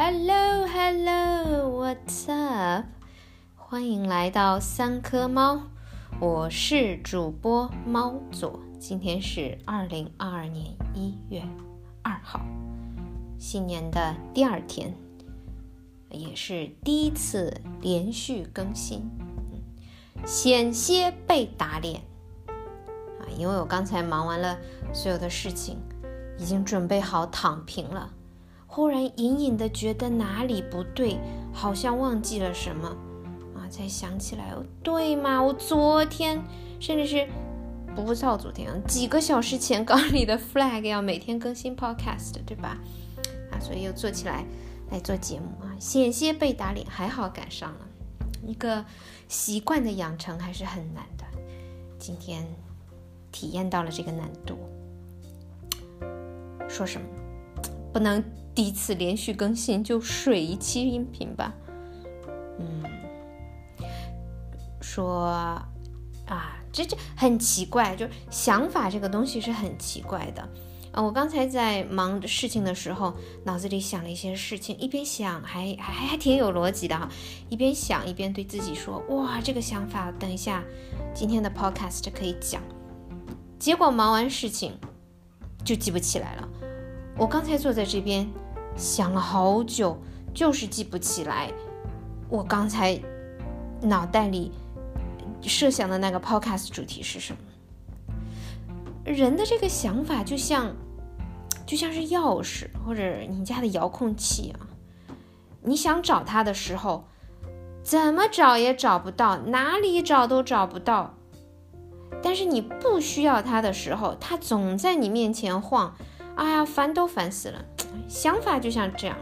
Hello, hello, what's up？欢迎来到三颗猫，我是主播猫左。今天是二零二二年一月二号，新年的第二天，也是第一次连续更新，险些被打脸啊！因为我刚才忙完了所有的事情，已经准备好躺平了。忽然隐隐的觉得哪里不对，好像忘记了什么啊！才想起来，对嘛？我昨天，甚至是不到昨天，几个小时前刚立的 flag 要每天更新 podcast，对吧？啊，所以又做起来来做节目啊，险些被打脸，还好赶上了。一个习惯的养成还是很难的，今天体验到了这个难度。说什么？不能。第一次连续更新就水一期音频吧，嗯，说啊，这这很奇怪，就想法这个东西是很奇怪的啊。我刚才在忙事情的时候，脑子里想了一些事情，一边想还还还挺有逻辑的哈，一边想一边对自己说，哇，这个想法等一下今天的 podcast 可以讲。结果忙完事情就记不起来了。我刚才坐在这边。想了好久，就是记不起来。我刚才脑袋里设想的那个 podcast 主题是什么？人的这个想法就像就像是钥匙或者你家的遥控器啊，你想找它的时候，怎么找也找不到，哪里找都找不到。但是你不需要它的时候，它总在你面前晃，哎呀，烦都烦死了。想法就像这样，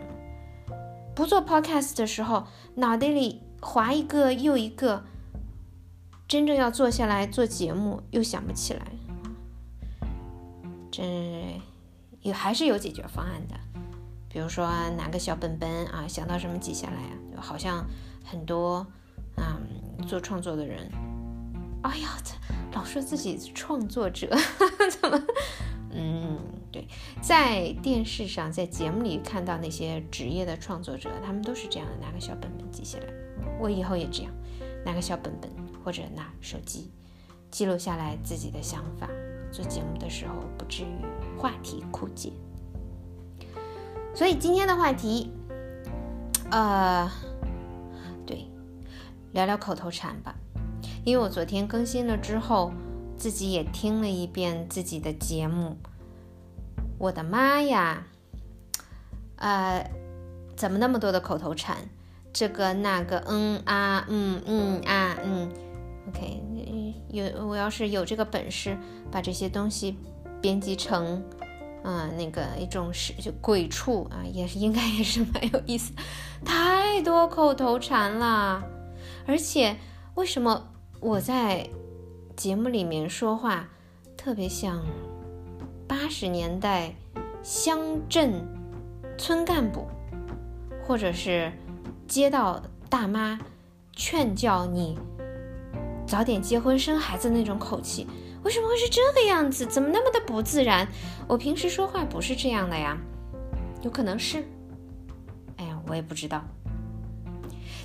不做 podcast 的时候，脑袋里划一个又一个，真正要坐下来做节目又想不起来，这也还是有解决方案的，比如说拿个小本本啊，想到什么记下来啊，好像很多啊做创作的人，哎呀，老说自己创作者，怎么，嗯。在电视上，在节目里看到那些职业的创作者，他们都是这样的，拿个小本本记下来。我以后也这样，拿个小本本或者拿手机记录下来自己的想法，做节目的时候不至于话题枯竭。所以今天的话题，呃，对，聊聊口头禅吧。因为我昨天更新了之后，自己也听了一遍自己的节目。我的妈呀，呃，怎么那么多的口头禅？这个那个，嗯啊，嗯嗯啊，嗯，OK，有我要是有这个本事，把这些东西编辑成，嗯，那个一种是就鬼畜啊，也是应该也是蛮有意思。太多口头禅了，而且为什么我在节目里面说话特别像？八十年代乡镇村干部，或者是街道大妈劝教你早点结婚生孩子那种口气，为什么会是这个样子？怎么那么的不自然？我平时说话不是这样的呀，有可能是，哎呀，我也不知道，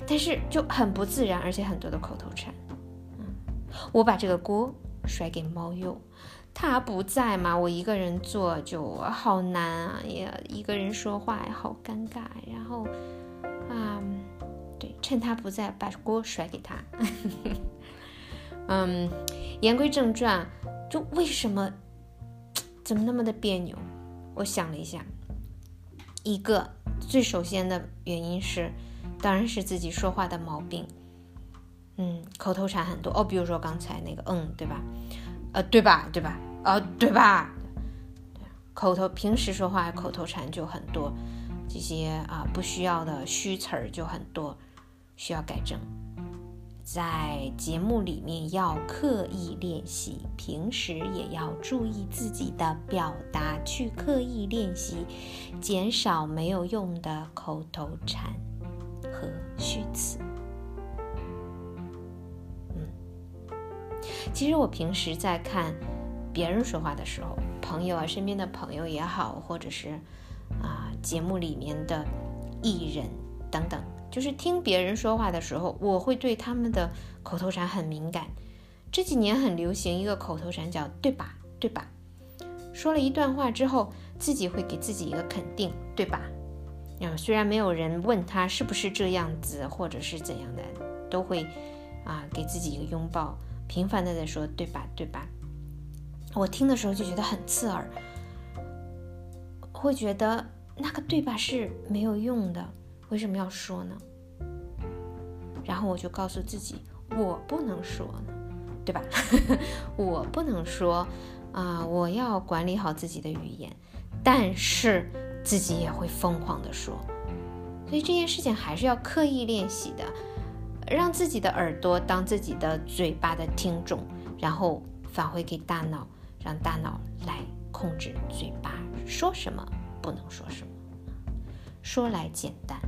但是就很不自然，而且很多的口头禅，嗯，我把这个锅甩给猫鼬。他不在嘛，我一个人做就好难啊，也一个人说话也好尴尬。然后啊，对，趁他不在，把锅甩给他。嗯，言归正传，就为什么怎么那么的别扭？我想了一下，一个最首先的原因是，当然是自己说话的毛病。嗯，口头禅很多哦，比如说刚才那个嗯，对吧？呃，对吧？对吧？呃，对吧？口头平时说话口头禅就很多，这些啊不需要的虚词儿就很多，需要改正。在节目里面要刻意练习，平时也要注意自己的表达，去刻意练习，减少没有用的口头禅和虚词。其实我平时在看别人说话的时候，朋友啊，身边的朋友也好，或者是啊节目里面的艺人等等，就是听别人说话的时候，我会对他们的口头禅很敏感。这几年很流行一个口头禅叫“对吧？对吧？”说了一段话之后，自己会给自己一个肯定，对吧？啊，虽然没有人问他是不是这样子，或者是怎样的，都会啊给自己一个拥抱，频繁的在说“对吧？对吧？”我听的时候就觉得很刺耳，会觉得那个对吧是没有用的，为什么要说呢？然后我就告诉自己，我不能说，对吧？我不能说啊，我要管理好自己的语言，但是自己也会疯狂的说，所以这件事情还是要刻意练习的，让自己的耳朵当自己的嘴巴的听众，然后返回给大脑。让大脑来控制嘴巴说什么，不能说什么。说来简单，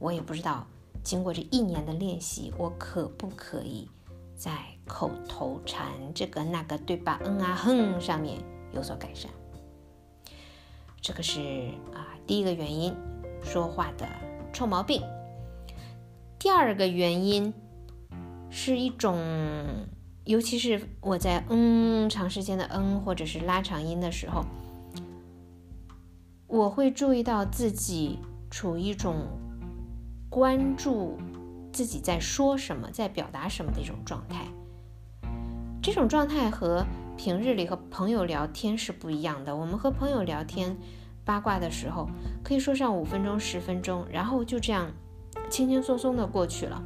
我也不知道经过这一年的练习，我可不可以在口头禅这个那个对吧？嗯啊哼上面有所改善。这个是啊第一个原因，说话的臭毛病。第二个原因是一种。尤其是我在嗯长时间的嗯或者是拉长音的时候，我会注意到自己处于一种关注自己在说什么、在表达什么的一种状态。这种状态和平日里和朋友聊天是不一样的。我们和朋友聊天八卦的时候，可以说上五分钟、十分钟，然后就这样轻轻松松的过去了，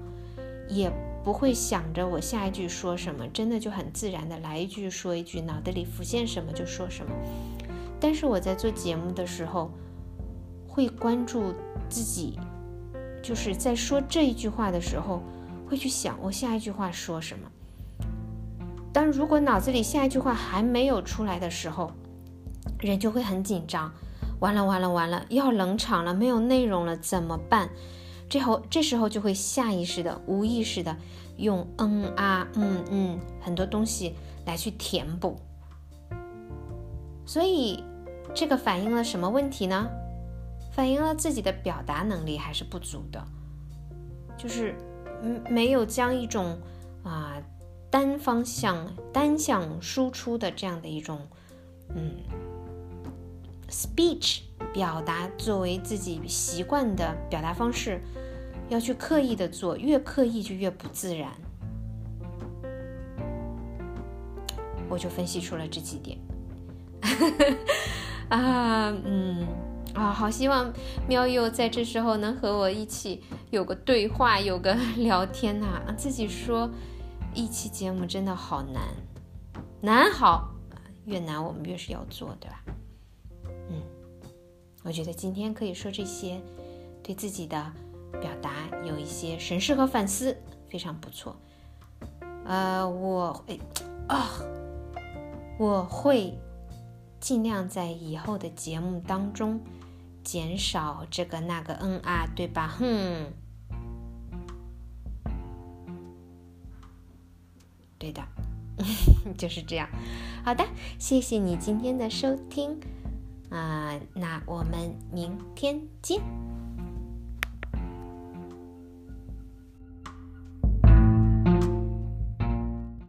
也。不会想着我下一句说什么，真的就很自然的来一句说一句，脑袋里浮现什么就说什么。但是我在做节目的时候，会关注自己，就是在说这一句话的时候，会去想我下一句话说什么。但如果脑子里下一句话还没有出来的时候，人就会很紧张，完了完了完了，要冷场了，没有内容了，怎么办？这后这时候就会下意识的、无意识的用嗯啊嗯嗯很多东西来去填补，所以这个反映了什么问题呢？反映了自己的表达能力还是不足的，就是嗯没有将一种啊单方向、单向输出的这样的一种嗯 speech 表达作为自己习惯的表达方式。要去刻意的做，越刻意就越不自然。我就分析出了这几点。啊，嗯，啊，好希望喵友在这时候能和我一起有个对话，有个聊天呐。自己说一期节目真的好难，难好，越难我们越是要做，对吧？我觉得今天可以说这些，对自己的。表达有一些审视和反思，非常不错。呃，我会啊，我会尽量在以后的节目当中减少这个那个嗯啊，对吧？哼，对的，就是这样。好的，谢谢你今天的收听啊，那我们明天见。